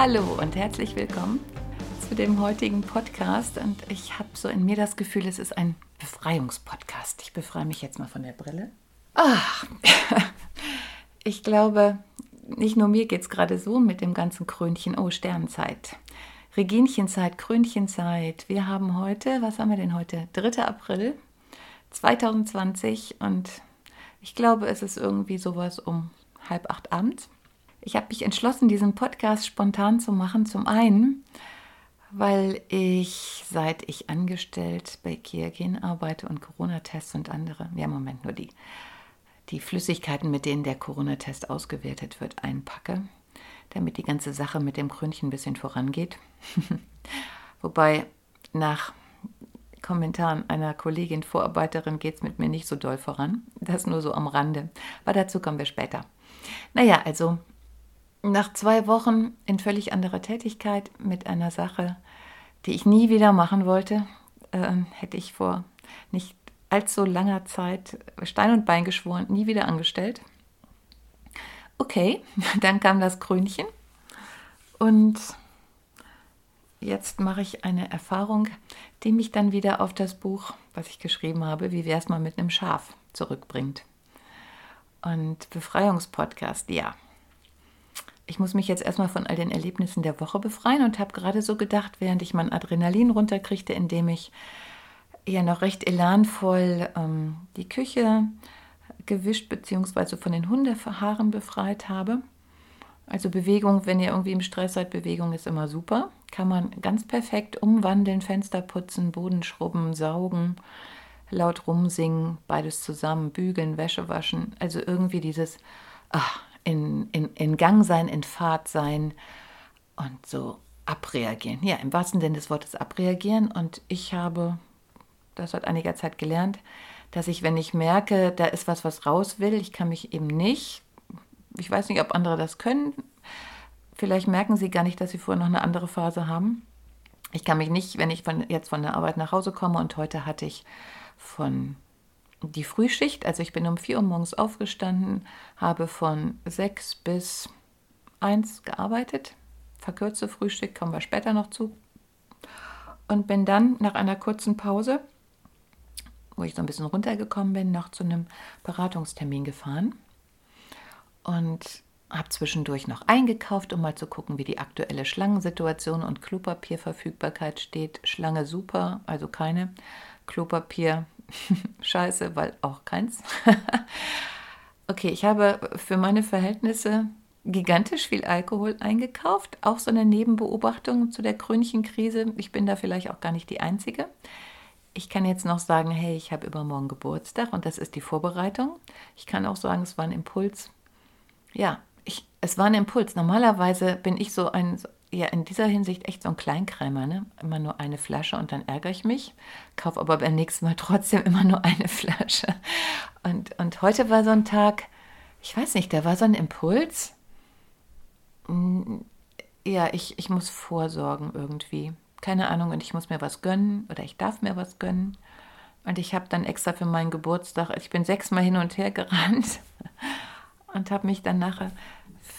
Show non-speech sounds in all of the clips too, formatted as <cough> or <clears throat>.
Hallo und herzlich willkommen zu dem heutigen Podcast. Und ich habe so in mir das Gefühl, es ist ein Befreiungspodcast. Ich befreie mich jetzt mal von der Brille. Ach, <laughs> ich glaube, nicht nur mir geht es gerade so mit dem ganzen Krönchen. Oh, Sternenzeit. Reginchenzeit, Krönchenzeit. Wir haben heute, was haben wir denn heute? 3. April 2020 und ich glaube, es ist irgendwie sowas um halb acht abends. Ich habe mich entschlossen, diesen Podcast spontan zu machen. Zum einen, weil ich, seit ich angestellt bei Kiagen arbeite und Corona-Tests und andere, ja, im Moment nur die, die Flüssigkeiten, mit denen der Corona-Test ausgewertet wird, einpacke, damit die ganze Sache mit dem Krönchen ein bisschen vorangeht. <laughs> Wobei nach Kommentaren einer Kollegin, Vorarbeiterin, geht es mit mir nicht so doll voran. Das nur so am Rande. Aber dazu kommen wir später. Naja, also nach zwei Wochen in völlig anderer Tätigkeit mit einer Sache, die ich nie wieder machen wollte, äh, hätte ich vor nicht allzu langer Zeit Stein und Bein geschworen, nie wieder angestellt. Okay, <laughs> dann kam das Krönchen und jetzt mache ich eine Erfahrung, die mich dann wieder auf das Buch, was ich geschrieben habe, wie wäre es mal mit einem Schaf, zurückbringt. Und Befreiungspodcast, ja, ich muss mich jetzt erstmal von all den Erlebnissen der Woche befreien und habe gerade so gedacht, während ich mein Adrenalin runterkriegte, indem ich ja noch recht elanvoll ähm, die Küche gewischt bzw. von den Hundehaaren befreit habe. Also Bewegung, wenn ihr irgendwie im Stress seid, Bewegung ist immer super. Kann man ganz perfekt umwandeln, Fenster putzen, Boden schrubben, saugen, laut rumsingen, beides zusammen, bügeln, Wäsche waschen. Also irgendwie dieses, ach, in, in, in Gang sein, in Fahrt sein und so abreagieren. Ja, im wahrsten Sinne des Wortes abreagieren. Und ich habe das seit einiger Zeit gelernt, dass ich, wenn ich merke, da ist was, was raus will, ich kann mich eben nicht, ich weiß nicht, ob andere das können, vielleicht merken sie gar nicht, dass sie vorher noch eine andere Phase haben. Ich kann mich nicht, wenn ich von, jetzt von der Arbeit nach Hause komme und heute hatte ich von die Frühschicht. Also ich bin um 4 Uhr morgens aufgestanden, habe von 6 bis 1 gearbeitet. Verkürzte Frühstück kommen wir später noch zu. Und bin dann nach einer kurzen Pause, wo ich so ein bisschen runtergekommen bin, noch zu einem Beratungstermin gefahren. Und habe zwischendurch noch eingekauft, um mal zu gucken, wie die aktuelle Schlangensituation und Klopapierverfügbarkeit steht. Schlange super, also keine. Klopapier <laughs> scheiße, weil auch keins. <laughs> okay, ich habe für meine Verhältnisse gigantisch viel Alkohol eingekauft. Auch so eine Nebenbeobachtung zu der Krönchenkrise. Ich bin da vielleicht auch gar nicht die Einzige. Ich kann jetzt noch sagen, hey, ich habe übermorgen Geburtstag und das ist die Vorbereitung. Ich kann auch sagen, es war ein Impuls. Ja, ich, es war ein Impuls. Normalerweise bin ich so ein, ja in dieser Hinsicht echt so ein Kleinkrämer, ne? Immer nur eine Flasche und dann ärgere ich mich, kaufe aber beim nächsten Mal <laughs> trotzdem immer nur eine Flasche. Und, und heute war so ein Tag, ich weiß nicht, da war so ein Impuls. Hm, ja, ich, ich muss vorsorgen irgendwie. Keine Ahnung, und ich muss mir was gönnen oder ich darf mir was gönnen. Und ich habe dann extra für meinen Geburtstag, ich bin sechsmal hin und her gerannt <laughs> und habe mich dann nachher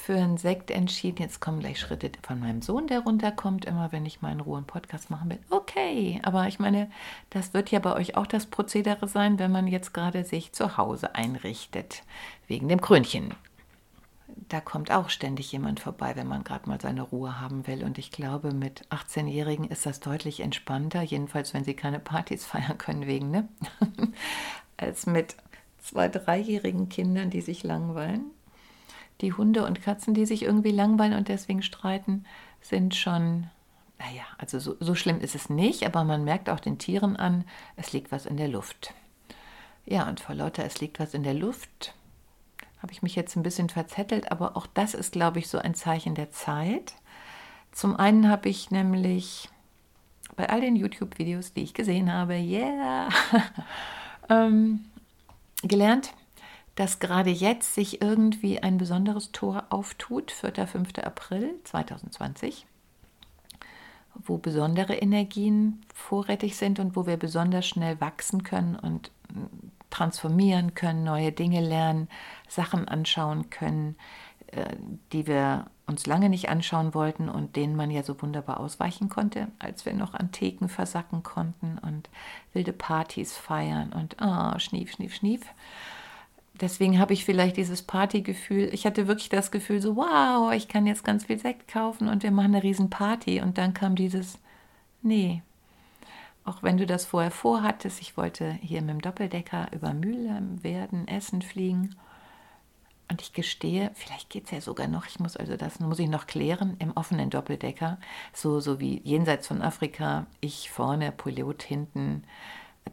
für einen Sekt entschieden. Jetzt kommen gleich Schritte von meinem Sohn, der runterkommt, immer wenn ich meinen Ruhe Podcast machen will. Okay, aber ich meine, das wird ja bei euch auch das Prozedere sein, wenn man jetzt gerade sich zu Hause einrichtet, wegen dem Krönchen. da kommt auch ständig jemand vorbei, wenn man gerade mal seine Ruhe haben will. Und ich glaube, mit 18-Jährigen ist das deutlich entspannter, jedenfalls wenn sie keine Partys <laughs> feiern können wegen, ne? <laughs> als mit zwei, dreijährigen Kindern, die sich langweilen. Die Hunde und Katzen, die sich irgendwie langweilen und deswegen streiten, sind schon, naja, also so, so schlimm ist es nicht, aber man merkt auch den Tieren an, es liegt was in der Luft. Ja, und vor lauter, es liegt was in der Luft, habe ich mich jetzt ein bisschen verzettelt, aber auch das ist, glaube ich, so ein Zeichen der Zeit. Zum einen habe ich nämlich bei all den YouTube-Videos, die ich gesehen habe, yeah, <laughs> ähm, gelernt, dass gerade jetzt sich irgendwie ein besonderes Tor auftut, 4. 5. April 2020, wo besondere Energien vorrätig sind und wo wir besonders schnell wachsen können und transformieren können, neue Dinge lernen, Sachen anschauen können, äh, die wir uns lange nicht anschauen wollten und denen man ja so wunderbar ausweichen konnte, als wir noch Antiken versacken konnten und wilde Partys feiern und oh, schnief, schnief, schnief. Deswegen habe ich vielleicht dieses Partygefühl. Ich hatte wirklich das Gefühl, so wow, ich kann jetzt ganz viel Sekt kaufen und wir machen eine riesen Party. Und dann kam dieses, nee, auch wenn du das vorher vorhattest, ich wollte hier mit dem Doppeldecker über Mühle, Werden, Essen fliegen. Und ich gestehe, vielleicht geht es ja sogar noch, ich muss also das muss ich noch klären, im offenen Doppeldecker, so, so wie jenseits von Afrika, ich vorne, Pilot hinten.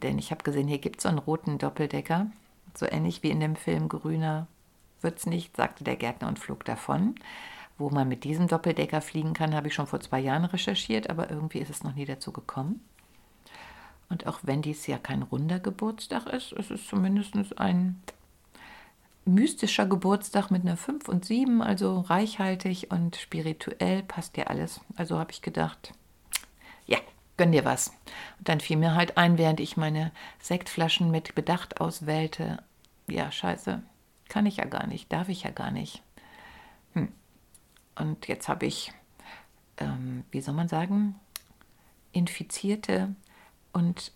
Denn ich habe gesehen, hier gibt es so einen roten Doppeldecker, so ähnlich wie in dem Film Grüner wird es nicht, sagte der Gärtner und flog davon. Wo man mit diesem Doppeldecker fliegen kann, habe ich schon vor zwei Jahren recherchiert, aber irgendwie ist es noch nie dazu gekommen. Und auch wenn dies ja kein runder Geburtstag ist, ist es zumindest ein mystischer Geburtstag mit einer 5 und 7, also reichhaltig und spirituell passt dir alles. Also habe ich gedacht, ja, gönn dir was. Und dann fiel mir halt ein, während ich meine Sektflaschen mit Bedacht auswählte, ja, scheiße, kann ich ja gar nicht, darf ich ja gar nicht. Hm. Und jetzt habe ich, ähm, wie soll man sagen, infizierte und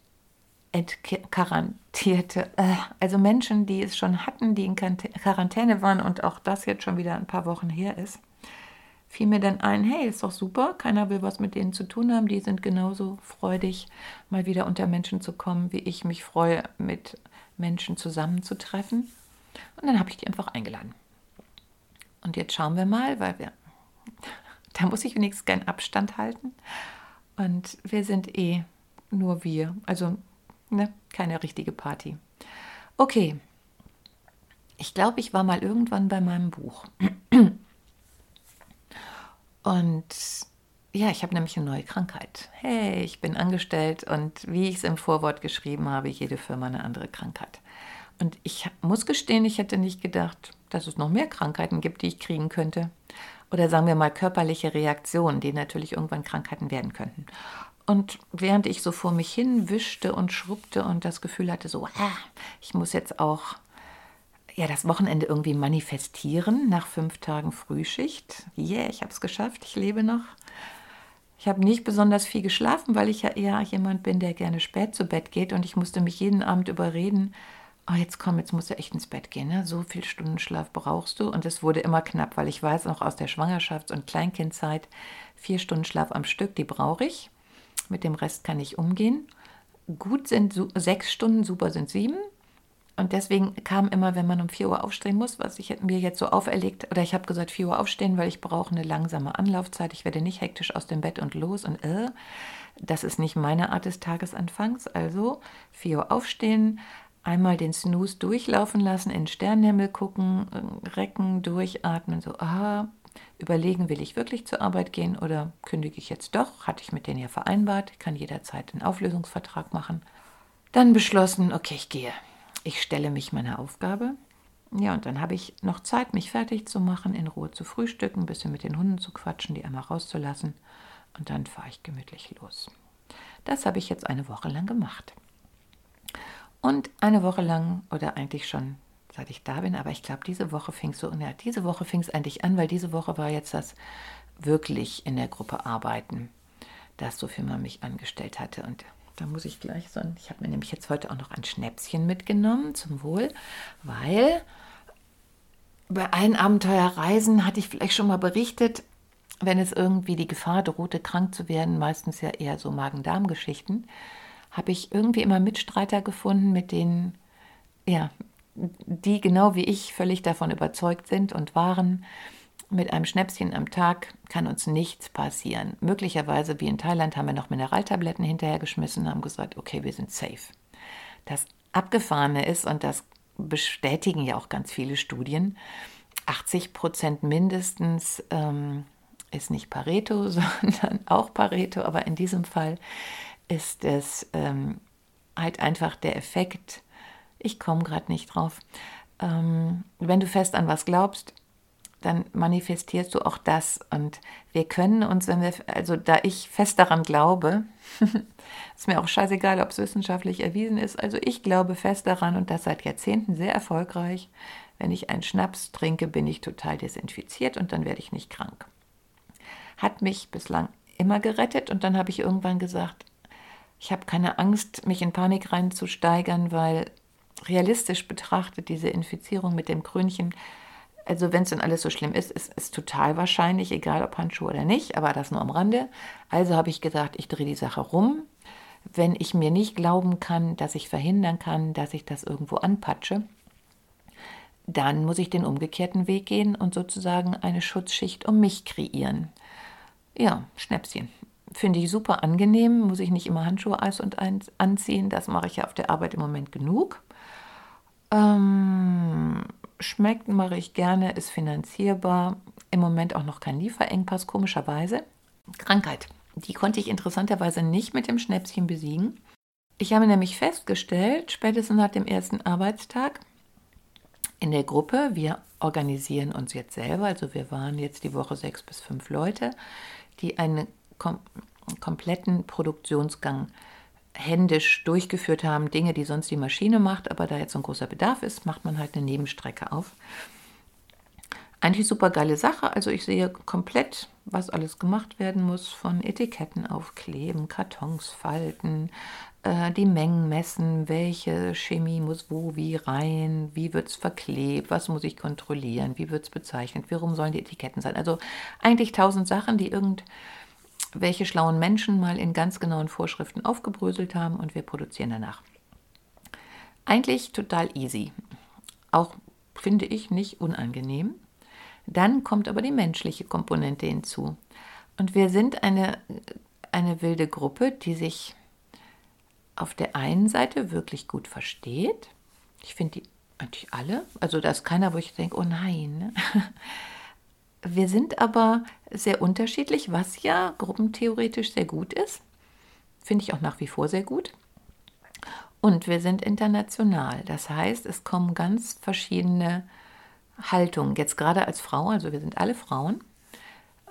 entquarantierte, äh, also Menschen, die es schon hatten, die in Quarantäne waren und auch das jetzt schon wieder ein paar Wochen her ist, fiel mir dann ein, hey, ist doch super, keiner will was mit denen zu tun haben, die sind genauso freudig, mal wieder unter Menschen zu kommen, wie ich mich freue, mit Menschen zusammenzutreffen. Und dann habe ich die einfach eingeladen. Und jetzt schauen wir mal, weil wir, <laughs> da muss ich wenigstens keinen Abstand halten. Und wir sind eh nur wir. Also ne, keine richtige Party. Okay. Ich glaube, ich war mal irgendwann bei meinem Buch. <clears throat> Und ja, ich habe nämlich eine neue Krankheit. Hey, ich bin angestellt und wie ich es im Vorwort geschrieben habe, jede Firma eine andere Krankheit. Und ich muss gestehen, ich hätte nicht gedacht, dass es noch mehr Krankheiten gibt, die ich kriegen könnte. Oder sagen wir mal körperliche Reaktionen, die natürlich irgendwann Krankheiten werden könnten. Und während ich so vor mich hin wischte und schrubbte und das Gefühl hatte, so, ah, ich muss jetzt auch ja, das Wochenende irgendwie manifestieren nach fünf Tagen Frühschicht. Yeah, ich habe es geschafft, ich lebe noch. Ich habe nicht besonders viel geschlafen, weil ich ja eher jemand bin, der gerne spät zu Bett geht und ich musste mich jeden Abend überreden, oh, jetzt komm, jetzt musst du echt ins Bett gehen, ne? so viel Stunden Schlaf brauchst du. Und es wurde immer knapp, weil ich weiß noch aus der Schwangerschafts- und Kleinkindzeit, vier Stunden Schlaf am Stück, die brauche ich. Mit dem Rest kann ich umgehen. Gut sind sechs Stunden, super sind sieben. Und deswegen kam immer, wenn man um 4 Uhr aufstehen muss, was ich mir jetzt so auferlegt, oder ich habe gesagt, 4 Uhr aufstehen, weil ich brauche eine langsame Anlaufzeit. Ich werde nicht hektisch aus dem Bett und los und äh, das ist nicht meine Art des Tagesanfangs. Also 4 Uhr aufstehen, einmal den Snooze durchlaufen lassen, in den Sternenhimmel gucken, äh, recken, durchatmen, so, aha, überlegen, will ich wirklich zur Arbeit gehen oder kündige ich jetzt doch? Hatte ich mit denen ja vereinbart, kann jederzeit einen Auflösungsvertrag machen. Dann beschlossen, okay, ich gehe. Ich stelle mich meiner Aufgabe. Ja, und dann habe ich noch Zeit, mich fertig zu machen, in Ruhe zu frühstücken, ein bisschen mit den Hunden zu quatschen, die einmal rauszulassen. Und dann fahre ich gemütlich los. Das habe ich jetzt eine Woche lang gemacht. Und eine Woche lang oder eigentlich schon seit ich da bin, aber ich glaube, diese Woche fing so, ja, diese Woche fing es eigentlich an, weil diese Woche war jetzt das wirklich in der Gruppe arbeiten, das so viel man mich angestellt hatte. Und da muss ich gleich so, ich habe mir nämlich jetzt heute auch noch ein Schnäpschen mitgenommen zum Wohl, weil bei allen Abenteuerreisen hatte ich vielleicht schon mal berichtet, wenn es irgendwie die Gefahr drohte, krank zu werden, meistens ja eher so Magen-Darm-Geschichten, habe ich irgendwie immer Mitstreiter gefunden, mit denen, ja, die genau wie ich völlig davon überzeugt sind und waren, mit einem Schnäpschen am Tag kann uns nichts passieren. Möglicherweise, wie in Thailand, haben wir noch Mineraltabletten hinterhergeschmissen und haben gesagt, okay, wir sind safe. Das Abgefahrene ist, und das bestätigen ja auch ganz viele Studien, 80 Prozent mindestens ähm, ist nicht Pareto, <laughs> sondern auch Pareto, aber in diesem Fall ist es ähm, halt einfach der Effekt, ich komme gerade nicht drauf, ähm, wenn du fest an was glaubst, dann manifestierst du auch das. Und wir können uns, wenn wir, also da ich fest daran glaube, <laughs> ist mir auch scheißegal, ob es wissenschaftlich erwiesen ist, also ich glaube fest daran und das seit Jahrzehnten sehr erfolgreich, wenn ich einen Schnaps trinke, bin ich total desinfiziert und dann werde ich nicht krank. Hat mich bislang immer gerettet und dann habe ich irgendwann gesagt, ich habe keine Angst, mich in Panik reinzusteigern, weil realistisch betrachtet diese Infizierung mit dem Krönchen, also wenn es denn alles so schlimm ist, ist es total wahrscheinlich, egal ob Handschuhe oder nicht, aber das nur am Rande. Also habe ich gesagt, ich drehe die Sache rum. Wenn ich mir nicht glauben kann, dass ich verhindern kann, dass ich das irgendwo anpatsche, dann muss ich den umgekehrten Weg gehen und sozusagen eine Schutzschicht um mich kreieren. Ja, Schnäpschen. Finde ich super angenehm, muss ich nicht immer Handschuhe Eis und eins anziehen, das mache ich ja auf der Arbeit im Moment genug. Ähm, schmeckt, mache ich gerne, ist finanzierbar, im Moment auch noch kein Lieferengpass, komischerweise. Krankheit, die konnte ich interessanterweise nicht mit dem Schnäpschen besiegen. Ich habe nämlich festgestellt, spätestens nach dem ersten Arbeitstag, in der Gruppe. Wir organisieren uns jetzt selber. Also wir waren jetzt die Woche sechs bis fünf Leute, die einen kom kompletten Produktionsgang händisch durchgeführt haben. Dinge, die sonst die Maschine macht, aber da jetzt ein großer Bedarf ist, macht man halt eine Nebenstrecke auf. Eigentlich super geile Sache. Also ich sehe komplett, was alles gemacht werden muss, von Etiketten aufkleben, Kartons falten, äh, die Mengen messen, welche Chemie muss wo wie rein, wie wird es verklebt, was muss ich kontrollieren, wie wird es bezeichnet, warum sollen die Etiketten sein. Also eigentlich tausend Sachen, die irgendwelche schlauen Menschen mal in ganz genauen Vorschriften aufgebröselt haben und wir produzieren danach. Eigentlich total easy. Auch finde ich nicht unangenehm. Dann kommt aber die menschliche Komponente hinzu. Und wir sind eine, eine wilde Gruppe, die sich auf der einen Seite wirklich gut versteht. Ich finde die eigentlich alle. Also da ist keiner, wo ich denke, oh nein. Wir sind aber sehr unterschiedlich, was ja gruppentheoretisch sehr gut ist. Finde ich auch nach wie vor sehr gut. Und wir sind international. Das heißt, es kommen ganz verschiedene Haltungen. Jetzt gerade als Frau, also wir sind alle Frauen,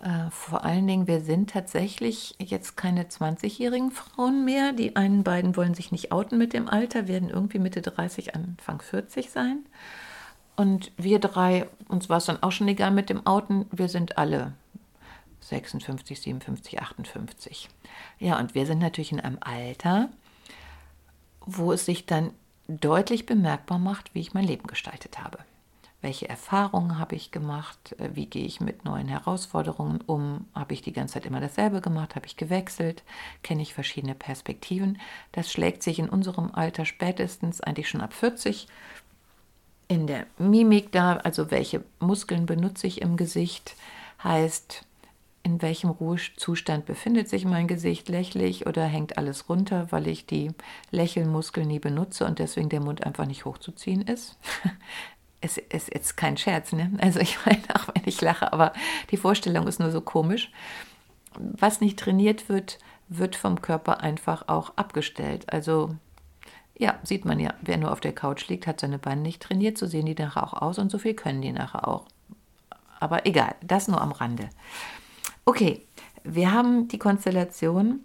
äh, vor allen Dingen, wir sind tatsächlich jetzt keine 20-jährigen Frauen mehr. Die einen beiden wollen sich nicht outen mit dem Alter, werden irgendwie Mitte 30, Anfang 40 sein. Und wir drei, uns war es dann auch schon egal mit dem Outen, wir sind alle 56, 57, 58. Ja, und wir sind natürlich in einem Alter, wo es sich dann deutlich bemerkbar macht, wie ich mein Leben gestaltet habe. Welche Erfahrungen habe ich gemacht, äh, wie gehe ich mit neuen Herausforderungen um, habe ich die ganze Zeit immer dasselbe gemacht, habe ich gewechselt, kenne ich verschiedene Perspektiven. Das schlägt sich in unserem Alter spätestens eigentlich schon ab 40 in der Mimik da, also welche Muskeln benutze ich im Gesicht, heißt, in welchem Ruhezustand befindet sich mein Gesicht, lächlich oder hängt alles runter, weil ich die Lächelmuskeln nie benutze und deswegen der Mund einfach nicht hochzuziehen ist. <laughs> es ist jetzt kein Scherz, ne? Also ich meine, auch wenn ich lache, aber die Vorstellung ist nur so komisch. Was nicht trainiert wird, wird vom Körper einfach auch abgestellt. Also ja, sieht man ja, wer nur auf der Couch liegt, hat seine Beine nicht trainiert, so sehen die nachher auch aus und so viel können die nachher auch. Aber egal, das nur am Rande. Okay, wir haben die Konstellation,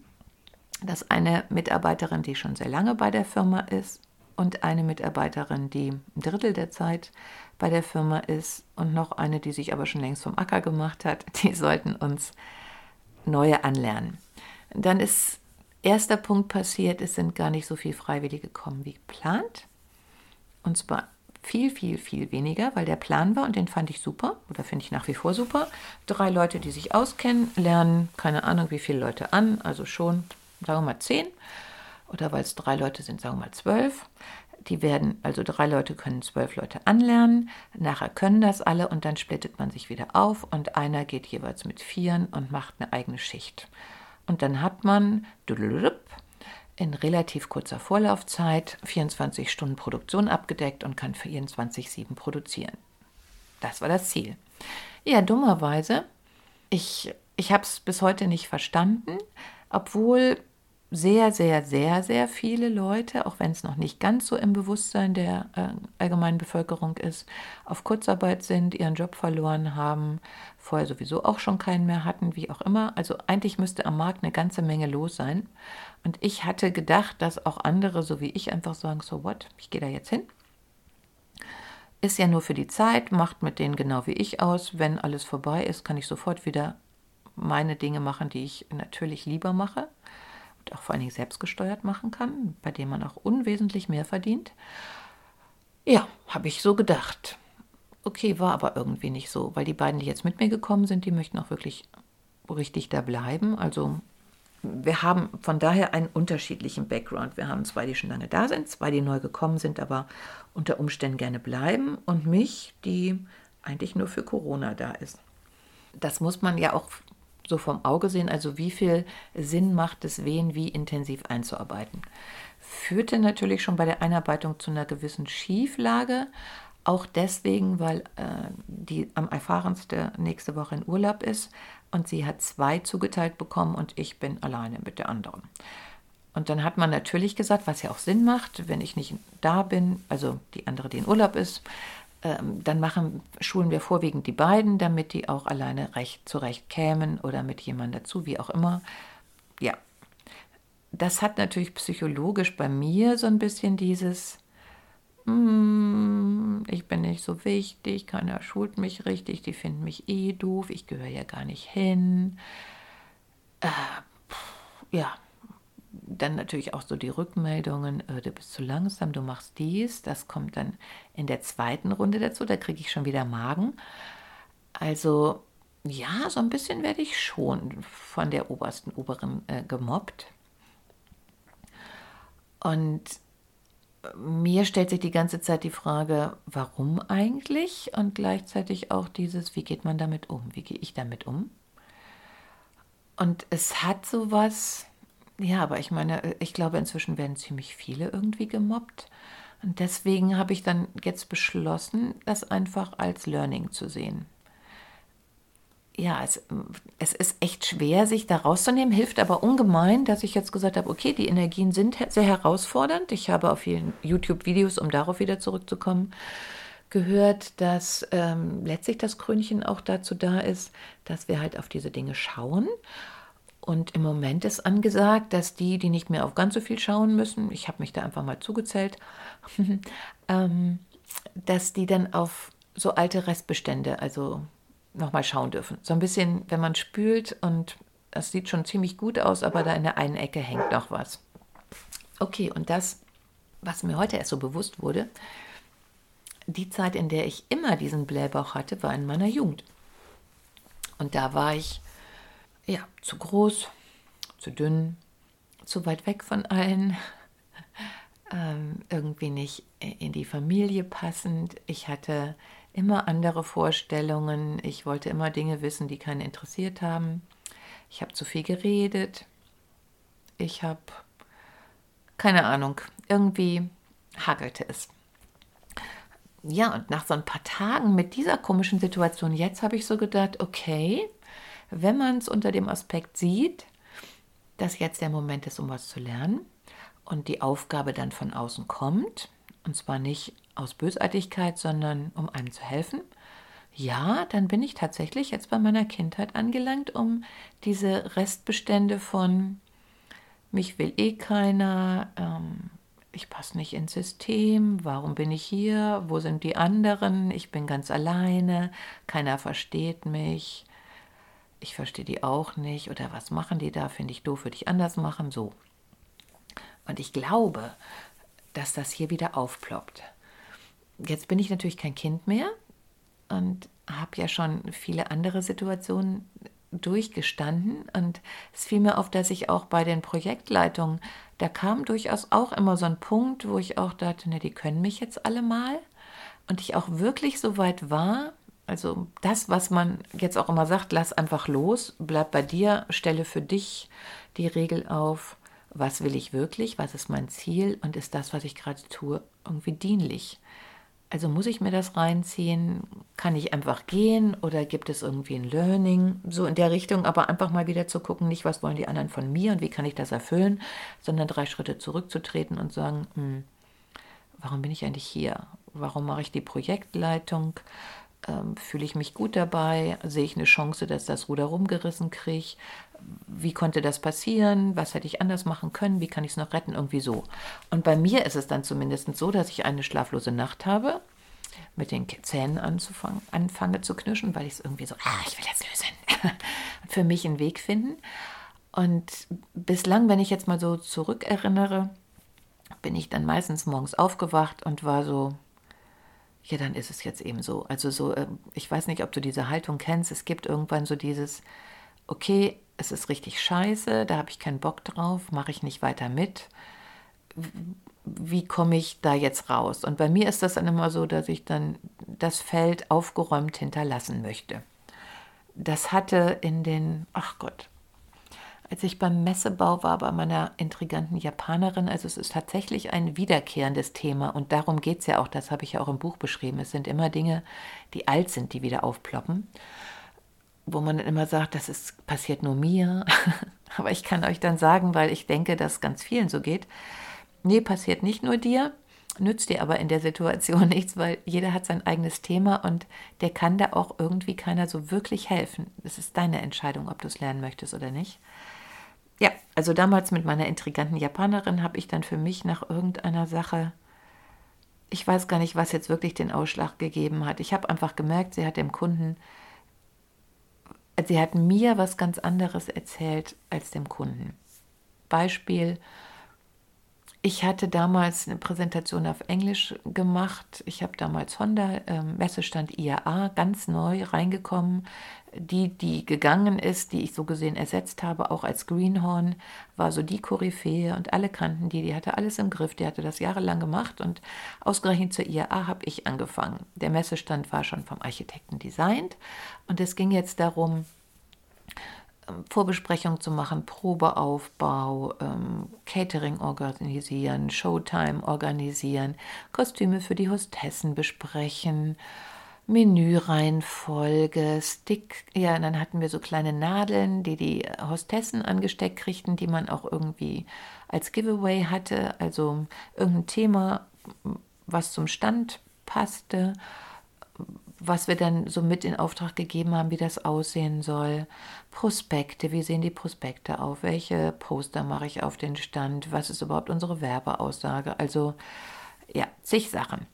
dass eine Mitarbeiterin, die schon sehr lange bei der Firma ist, und eine Mitarbeiterin, die ein Drittel der Zeit bei der Firma ist und noch eine, die sich aber schon längst vom Acker gemacht hat. <laughs> Die sollten uns neue anlernen. Dann ist erster Punkt passiert, es sind gar nicht so viele Freiwillige gekommen wie geplant. Und zwar viel, viel, viel weniger, weil der Plan war und den fand ich super oder finde ich nach wie vor super. Drei Leute, die sich auskennen, lernen keine Ahnung wie viele Leute an, also schon, sagen wir mal zehn oder weil es drei Leute sind, sagen wir mal zwölf. Die werden, also drei Leute können zwölf Leute anlernen, nachher können das alle und dann splittet man sich wieder auf und einer geht jeweils mit vieren und macht eine eigene Schicht. Und dann hat man in relativ kurzer Vorlaufzeit 24 Stunden Produktion abgedeckt und kann 24-7 produzieren. Das war das Ziel. Ja, dummerweise, ich, ich habe es bis heute nicht verstanden, obwohl sehr, sehr, sehr, sehr viele Leute, auch wenn es noch nicht ganz so im Bewusstsein der äh, allgemeinen Bevölkerung ist, auf Kurzarbeit sind, ihren Job verloren haben, vorher sowieso auch schon keinen mehr hatten, wie auch immer. Also eigentlich müsste am Markt eine ganze Menge los sein. Und ich hatte gedacht, dass auch andere, so wie ich, einfach sagen, so what, ich gehe da jetzt hin. Ist ja nur für die Zeit, macht mit denen genau wie ich aus. Wenn alles vorbei ist, kann ich sofort wieder meine Dinge machen, die ich natürlich lieber mache auch vor allen Dingen selbstgesteuert machen kann, bei dem man auch unwesentlich mehr verdient. Ja, habe ich so gedacht. Okay, war aber irgendwie nicht so, weil die beiden, die jetzt mit mir gekommen sind, die möchten auch wirklich richtig da bleiben. Also wir haben von daher einen unterschiedlichen Background. Wir haben zwei, die schon lange da sind, zwei, die neu gekommen sind, aber unter Umständen gerne bleiben und mich, die eigentlich nur für Corona da ist. Das muss man ja auch so vom Auge sehen, also wie viel Sinn macht es, wen wie intensiv einzuarbeiten. Führte natürlich schon bei der Einarbeitung zu einer gewissen Schieflage, auch deswegen, weil äh, die am erfahrenste nächste Woche in Urlaub ist und sie hat zwei zugeteilt bekommen und ich bin alleine mit der anderen. Und dann hat man natürlich gesagt, was ja auch Sinn macht, wenn ich nicht da bin, also die andere, die in Urlaub ist, ähm, dann machen, schulen wir vorwiegend die beiden, damit die auch alleine recht zurecht kämen oder mit jemandem dazu, wie auch immer. Ja, das hat natürlich psychologisch bei mir so ein bisschen dieses, ich bin nicht so wichtig, keiner schult mich richtig, die finden mich eh doof, ich gehöre ja gar nicht hin. Äh, ja, dann natürlich auch so die Rückmeldungen, äh, du bist zu langsam, du machst dies. Das kommt dann in der zweiten Runde dazu, da kriege ich schon wieder Magen. Also ja, so ein bisschen werde ich schon von der obersten Oberin äh, gemobbt. Und mir stellt sich die ganze Zeit die Frage, warum eigentlich? Und gleichzeitig auch dieses, wie geht man damit um? Wie gehe ich damit um? Und es hat sowas, ja, aber ich meine, ich glaube, inzwischen werden ziemlich viele irgendwie gemobbt. Und deswegen habe ich dann jetzt beschlossen, das einfach als Learning zu sehen. Ja, es, es ist echt schwer, sich da rauszunehmen, hilft aber ungemein, dass ich jetzt gesagt habe, okay, die Energien sind sehr herausfordernd. Ich habe auf vielen YouTube-Videos, um darauf wieder zurückzukommen, gehört, dass ähm, letztlich das Krönchen auch dazu da ist, dass wir halt auf diese Dinge schauen und im Moment ist angesagt, dass die, die nicht mehr auf ganz so viel schauen müssen, ich habe mich da einfach mal zugezählt, <laughs> ähm, dass die dann auf so alte Restbestände, also nochmal schauen dürfen. So ein bisschen, wenn man spült und das sieht schon ziemlich gut aus, aber da in der einen Ecke hängt noch was. Okay, und das, was mir heute erst so bewusst wurde, die Zeit, in der ich immer diesen Blähbauch hatte, war in meiner Jugend. Und da war ich ja, zu groß, zu dünn, zu weit weg von allen, <laughs> ähm, irgendwie nicht in die Familie passend. Ich hatte immer andere Vorstellungen. Ich wollte immer Dinge wissen, die keinen interessiert haben. Ich habe zu viel geredet. Ich habe keine Ahnung, irgendwie hagelte es. Ja, und nach so ein paar Tagen mit dieser komischen Situation jetzt habe ich so gedacht, okay, wenn man es unter dem Aspekt sieht, dass jetzt der Moment ist, um was zu lernen und die Aufgabe dann von außen kommt, und zwar nicht aus Bösartigkeit, sondern um einem zu helfen, ja, dann bin ich tatsächlich jetzt bei meiner Kindheit angelangt, um diese Restbestände von mich will eh keiner, ähm, ich passe nicht ins System, warum bin ich hier, wo sind die anderen, ich bin ganz alleine, keiner versteht mich, ich verstehe die auch nicht oder was machen die da, finde ich doof, würde ich anders machen, so. Und ich glaube, dass das hier wieder aufploppt. jetzt bin ich natürlich kein Kind mehr und habe ja schon viele andere Situationen durchgestanden. Und es fiel mir auf, dass ich auch bei den Projektleitungen, da kam durchaus auch immer so ein Punkt, wo ich auch dachte, ne, die können mich jetzt alle mal. Und ich auch wirklich so weit war, also das, was man jetzt auch immer sagt, lass einfach los, bleib bei dir, stelle für dich die Regel auf, was will ich wirklich, was ist mein Ziel und ist das, was ich gerade tue, irgendwie dienlich. Also muss ich mir das reinziehen? Kann ich einfach gehen oder gibt es irgendwie ein Learning? So in der Richtung, aber einfach mal wieder zu gucken, nicht was wollen die anderen von mir und wie kann ich das erfüllen, sondern drei Schritte zurückzutreten und sagen, hm, warum bin ich eigentlich hier? Warum mache ich die Projektleitung? Ähm, fühle ich mich gut dabei? Sehe ich eine Chance, dass das Ruder rumgerissen kriege? Wie konnte das passieren? Was hätte ich anders machen können? Wie kann ich es noch retten? Irgendwie so. Und bei mir ist es dann zumindest so, dass ich eine schlaflose Nacht habe, mit den Zähnen anzufangen, anfange zu knirschen, weil ich es irgendwie so, ah, ich will jetzt lösen. <laughs> Für mich einen Weg finden. Und bislang, wenn ich jetzt mal so zurückerinnere, bin ich dann meistens morgens aufgewacht und war so, ja, dann ist es jetzt eben so. Also so, ähm, ich weiß nicht, ob du diese Haltung kennst. Es gibt irgendwann so dieses, okay, es ist richtig scheiße, da habe ich keinen Bock drauf, mache ich nicht weiter mit. Wie komme ich da jetzt raus? Und bei mir ist das dann immer so, dass ich dann das Feld aufgeräumt hinterlassen möchte. Das hatte in den, ach Gott, als ich beim Messebau war bei meiner intriganten Japanerin. Also es ist tatsächlich ein wiederkehrendes Thema und darum geht es ja auch, das habe ich ja auch im Buch beschrieben. Es sind immer Dinge, die alt sind, die wieder aufploppen, wo man immer sagt, das ist, passiert nur mir. <laughs> Aber ich kann euch dann sagen, weil ich denke, dass ganz vielen so geht, nee, passiert nicht nur dir, nützt dir aber in der Situation <laughs> nichts, weil jeder hat sein eigenes Thema und der kann da auch irgendwie keiner so wirklich helfen. Es ist deine Entscheidung, ob du es lernen möchtest oder nicht ja, also damals mit meiner intriganten Japanerin habe ich dann für mich nach irgendeiner Sache, ich weiß gar nicht, was jetzt wirklich den Ausschlag gegeben hat. Ich habe einfach gemerkt, sie hat dem Kunden, sie hat mir was ganz anderes erzählt als dem Kunden. Beispiel, ich hatte damals eine Präsentation auf Englisch gemacht. Ich habe damals Honda, äh, Messestand IAA, ganz neu reingekommen. Die, die gegangen ist, die ich so gesehen ersetzt habe, auch als Greenhorn, war so die Koryphäe und alle kannten die, die hatte alles im Griff, die hatte das jahrelang gemacht und ausgerechnet zur IAA habe ich angefangen. Der Messestand war schon vom Architekten designt und es ging jetzt darum, Vorbesprechung zu machen, Probeaufbau, ähm, Catering organisieren, Showtime organisieren, Kostüme für die Hostessen besprechen, Menüreihenfolge, Stick, ja, dann hatten wir so kleine Nadeln, die die Hostessen angesteckt kriegten, die man auch irgendwie als Giveaway hatte, also irgendein Thema, was zum Stand passte was wir dann so mit in Auftrag gegeben haben, wie das aussehen soll. Prospekte, wie sehen die Prospekte auf? Welche Poster mache ich auf den Stand? Was ist überhaupt unsere Werbeaussage? Also ja, zig Sachen.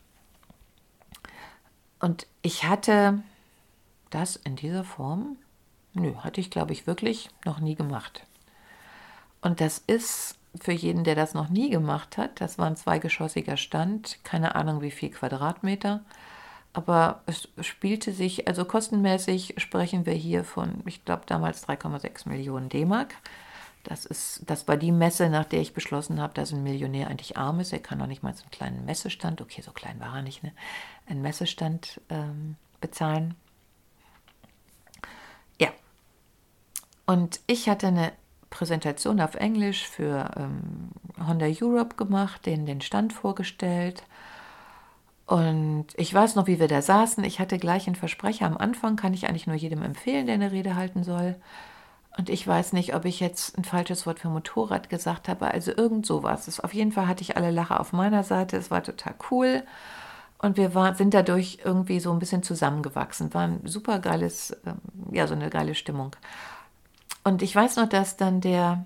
Und ich hatte das in dieser Form, nö, hatte ich glaube ich wirklich noch nie gemacht. Und das ist für jeden, der das noch nie gemacht hat, das war ein zweigeschossiger Stand, keine Ahnung wie viel Quadratmeter aber es spielte sich, also kostenmäßig sprechen wir hier von, ich glaube damals 3,6 Millionen D-Mark. Das, ist, das war die Messe, nach der ich beschlossen habe, dass ein Millionär eigentlich arm ist. Er kann noch nicht mal so einen kleinen Messestand, okay, so klein war er nicht, ne? einen Messestand ähm, bezahlen. Ja. Und ich hatte eine Präsentation auf Englisch für ähm, Honda Europe gemacht, denen den Stand vorgestellt und ich weiß noch, wie wir da saßen. Ich hatte gleich einen Versprecher am Anfang, kann ich eigentlich nur jedem empfehlen, der eine Rede halten soll. Und ich weiß nicht, ob ich jetzt ein falsches Wort für Motorrad gesagt habe, also irgend sowas. Das, auf jeden Fall hatte ich alle Lacher auf meiner Seite. Es war total cool. Und wir war, sind dadurch irgendwie so ein bisschen zusammengewachsen. War ein super geiles, ähm, ja, so eine geile Stimmung. Und ich weiß noch, dass dann der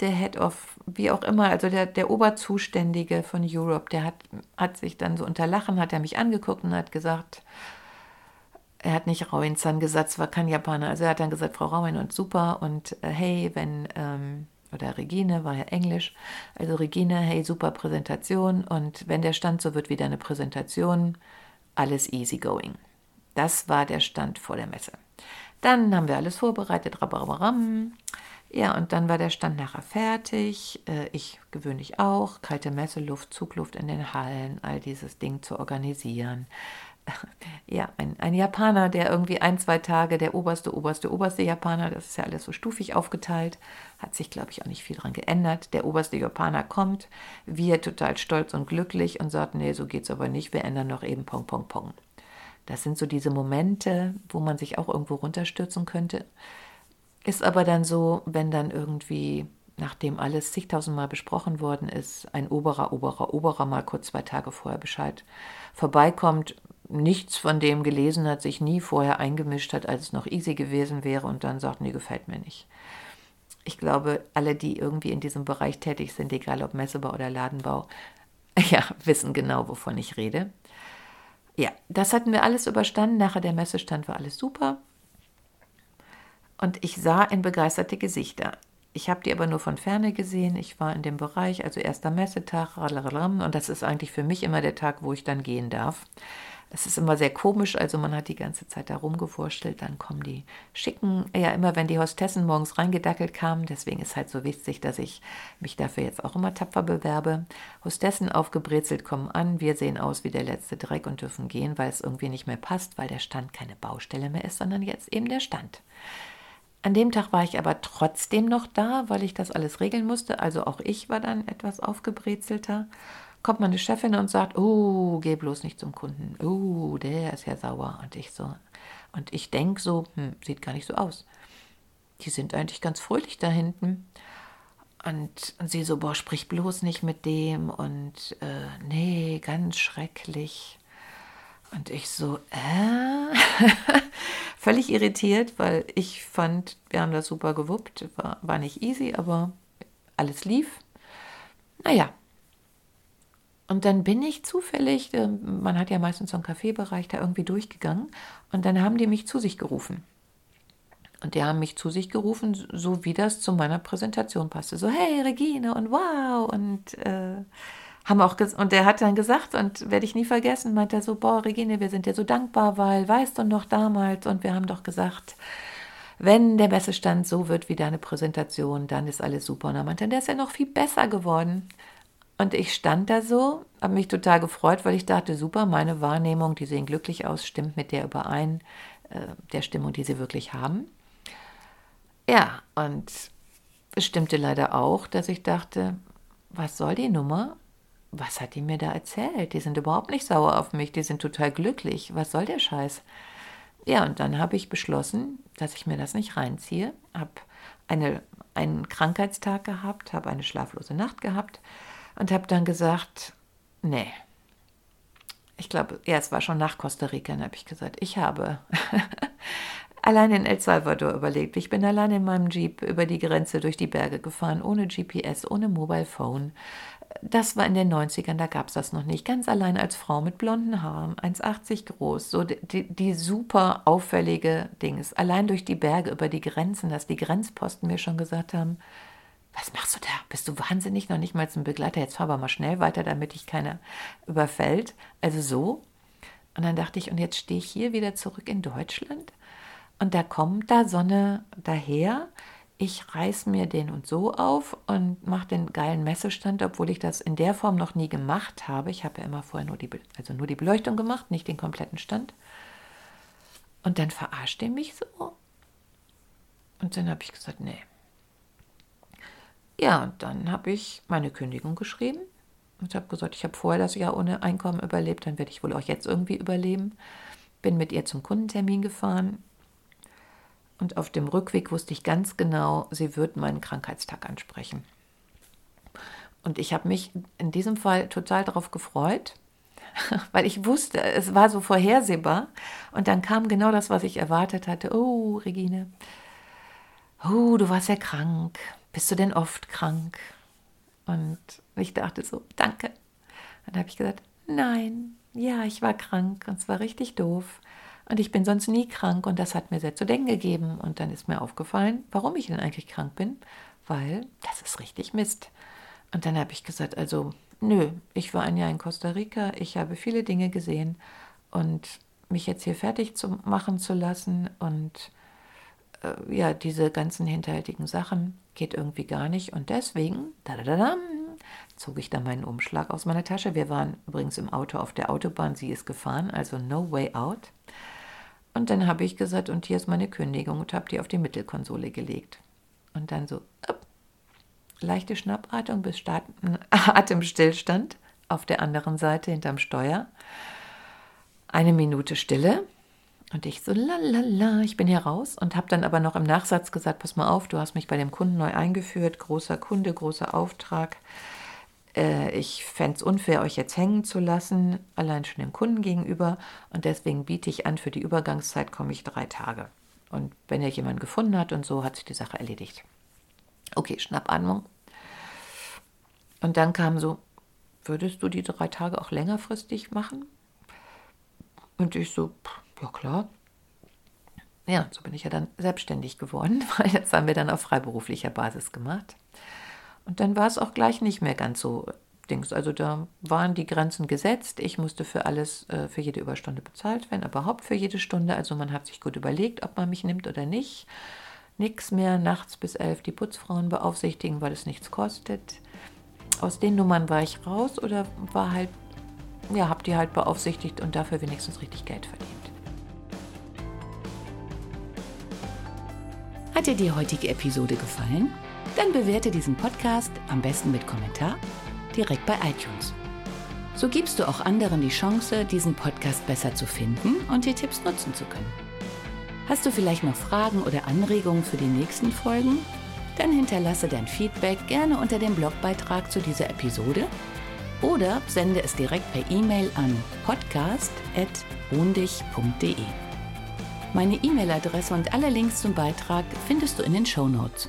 der Head of, wie auch immer, also der, der Oberzuständige von Europe, der hat, hat sich dann so unter Lachen, hat er mich angeguckt und hat gesagt, er hat nicht Rauin-san gesagt, es war kein Japaner, also er hat dann gesagt, Frau Rauin und super und äh, hey, wenn, ähm, oder Regine war ja Englisch. Also Regine, hey, super Präsentation und wenn der Stand so wird wie deine Präsentation, alles easy going. Das war der Stand vor der Messe. Dann haben wir alles vorbereitet, rabarabam. Ja, und dann war der Stand nachher fertig. Äh, ich gewöhnlich auch. Kalte Messeluft, Zugluft in den Hallen, all dieses Ding zu organisieren. <laughs> Ja, ein, ein Japaner, der irgendwie ein, zwei Tage, der oberste, oberste, oberste Japaner, das ist ja alles so stufig aufgeteilt, hat sich, glaube ich, auch nicht viel dran geändert. Der oberste Japaner kommt, wir total stolz und glücklich und sagt, nee, so geht's aber nicht, wir ändern noch eben Pong, Pong, Pong. Das sind so diese Momente, wo man sich auch irgendwo runterstürzen könnte. Ist aber dann so, wenn dann irgendwie, nachdem alles zigtausendmal besprochen worden ist, ein Oberer, Oberer, Oberer mal kurz zwei Tage vorher Bescheid vorbeikommt, nichts von dem gelesen hat, sich nie vorher eingemischt hat, als es noch easy gewesen wäre und dann sagt, nee, gefällt mir nicht. Ich glaube, alle, die irgendwie in diesem Bereich tätig sind, egal ob Messebau oder Ladenbau, <laughs> ja, wissen genau, wovon ich rede. Ja, das hatten wir alles überstanden. Nachher der Messestand war alles super. Und ich sah in begeisterte Gesichter. Ich habe die aber nur von ferne gesehen. Ich war in dem Bereich, also erster Messetag, und das ist eigentlich für mich immer der Tag, wo ich dann gehen darf. Es ist immer sehr komisch, also man hat die ganze Zeit da rumgewurschtelt, dann kommen die schicken, ja immer wenn die Hostessen morgens reingedackelt kamen, deswegen ist halt so wichtig, dass ich mich dafür jetzt auch immer tapfer bewerbe. Hostessen aufgebrezelt kommen an, wir sehen aus wie der letzte Dreck und dürfen gehen, weil es irgendwie nicht mehr passt, weil der Stand keine Baustelle mehr ist, sondern jetzt eben der Stand. An dem Tag war ich aber trotzdem noch da, weil ich das alles regeln musste. Also auch ich war dann etwas aufgebrezelter. Kommt meine Chefin und sagt, oh, geh bloß nicht zum Kunden. Oh, der ist ja sauer. Und ich so, und ich denke so, hm, sieht gar nicht so aus. Die sind eigentlich ganz fröhlich da hinten. Und, sie so, boah, sprich bloß nicht mit dem. Und äh, nee, ganz schrecklich. Und ich so, äh? <laughs> Völlig irritiert, weil ich fand, wir haben das super gewuppt. War, war nicht easy, aber alles lief. Naja. Und dann bin ich zufällig, äh, man hat ja meistens so einen Kaffeebereich, da irgendwie durchgegangen. Und dann haben die mich zu sich gerufen. Und die haben mich zu sich gerufen, so wie das zu meiner Präsentation passte. So, hey Regine und wow und äh, haben auch und der hat dann gesagt und werde ich nie vergessen, meint er so, boah, Regine, wir sind dir so dankbar, weil weißt du noch damals und wir haben doch gesagt, wenn der Messestand so wird wie deine Präsentation, dann ist alles super. Und er meinte, der ist ja noch viel besser geworden. Und ich stand da so, habe mich total gefreut, weil ich dachte, super, meine Wahrnehmung, die sehen glücklich aus, stimmt mit der überein, äh, der Stimmung, die sie wirklich haben. Ja, und es stimmte leider auch, dass ich dachte, was soll die Nummer? Was hat die mir da erzählt? Die sind überhaupt nicht sauer auf mich, die sind total glücklich. Was soll der Scheiß? Ja, und dann habe ich beschlossen, dass ich mir das nicht reinziehe. Habe eine, einen Krankheitstag gehabt, habe eine schlaflose Nacht gehabt und habe dann gesagt, nee. Ich glaube, ja, es war schon nach Costa Rica, habe ich gesagt, ich habe <laughs> allein in El Salvador überlegt. Ich bin allein in meinem Jeep über die Grenze durch die Berge gefahren, ohne GPS, ohne Mobile Phone, das war in den 90ern, da gab es das noch nicht. Ganz allein als Frau mit blonden Haaren, 1,80 groß, so die, die super auffällige Dings. Allein durch die Berge über die Grenzen, dass die Grenzposten mir schon gesagt haben, was machst du da? Bist du wahnsinnig? Noch nicht mal zum Begleiter. Jetzt fahr aber mal schnell weiter, damit dich keiner überfällt. Also so. Und dann dachte ich, und jetzt stehe ich hier wieder zurück in Deutschland. Und da kommt da Sonne daher ich reiß mir den und so auf und mache den geilen Messestand, obwohl ich das in der Form noch nie gemacht habe. Ich habe ja immer vorher nur die, also nur die Beleuchtung gemacht, nicht den kompletten Stand. Und dann verarscht er mich so. Und dann habe ich gesagt, nee. Ja, und dann habe ich meine Kündigung geschrieben und habe gesagt, ich habe vorher das Jahr ohne Einkommen überlebt, dann werde ich wohl auch jetzt irgendwie überleben. Bin mit ihr zum Kundentermin gefahren, und auf dem Rückweg wusste ich ganz genau, sie wird meinen Krankheitstag ansprechen. Und ich habe mich in diesem Fall total darauf gefreut, <laughs> weil ich wusste, es war so vorhersehbar. Und dann kam genau das, was ich erwartet hatte. Oh, Regine, oh, du warst ja krank. Bist du denn oft krank? Und ich dachte so, danke. Dann habe ich gesagt, nein, ja, ich war krank und es war richtig doof. Und ich bin sonst nie krank und das hat mir sehr zu denken gegeben. Und dann ist mir aufgefallen, warum ich denn eigentlich krank bin. weil das ist richtig Mist. Und dann habe ich gesagt, also nö, ich war ein Jahr in Costa Rica, ich habe viele Dinge gesehen und mich jetzt hier fertig zu machen zu lassen und äh, ja, diese ganzen hinterhältigen Sachen geht irgendwie gar nicht. Und deswegen, dadadadam, zog ich dann meinen Umschlag aus meiner Tasche. Wir waren übrigens im Auto auf der Autobahn, sie ist gefahren, also no way out. Und dann habe ich gesagt, und hier ist meine Kündigung und habe die auf die Mittelkonsole gelegt. Und dann so, up, leichte Schnappatmung bis <laughs> Atemstillstand auf der anderen Seite hinterm Steuer. Eine Minute Stille. Und ich so, lalala, ich bin hier raus und habe dann aber noch im Nachsatz gesagt, pass mal auf, du hast mich bei dem Kunden neu eingeführt, großer Kunde, großer Auftrag. Äh, ich fände es unfair, euch jetzt hängen zu lassen, allein schon dem Kunden gegenüber. Und deswegen biete ich an, für die Übergangszeit komme ich drei Tage. Und wenn er jemanden gefunden hat und so, hat sich die Sache erledigt. Okay, Schnappatmung. Und dann kam so, würdest du die drei Tage auch längerfristig machen? Und ich so, ja klar. Ja, so bin ich ja dann selbstständig geworden, <laughs> weil das haben wir dann auf freiberuflicher Basis gemacht. Und dann war es auch gleich nicht mehr ganz so Dings. Also da waren die Grenzen gesetzt. Ich musste für alles, äh, für jede Überstunde bezahlt werden, aber überhaupt für jede Stunde. Also man hat sich gut überlegt, ob man mich nimmt oder nicht. Nichts mehr nachts bis elf die Putzfrauen beaufsichtigen, weil es nichts kostet. Aus den Nummern war ich raus oder war halt, ja, hab die halt beaufsichtigt und dafür wenigstens richtig Geld verdient. Hat dir die heutige Episode gefallen? Dann bewerte diesen Podcast am besten mit Kommentar direkt bei iTunes. So gibst du auch anderen die Chance, diesen Podcast besser zu finden und die Tipps nutzen zu können. Hast du vielleicht noch Fragen oder Anregungen für die nächsten Folgen? Dann hinterlasse dein Feedback gerne unter dem Blogbeitrag zu dieser Episode oder sende es direkt per E-Mail an podcast.wohndich.de. Meine E-Mail-Adresse und alle Links zum Beitrag findest du in den Show Notes.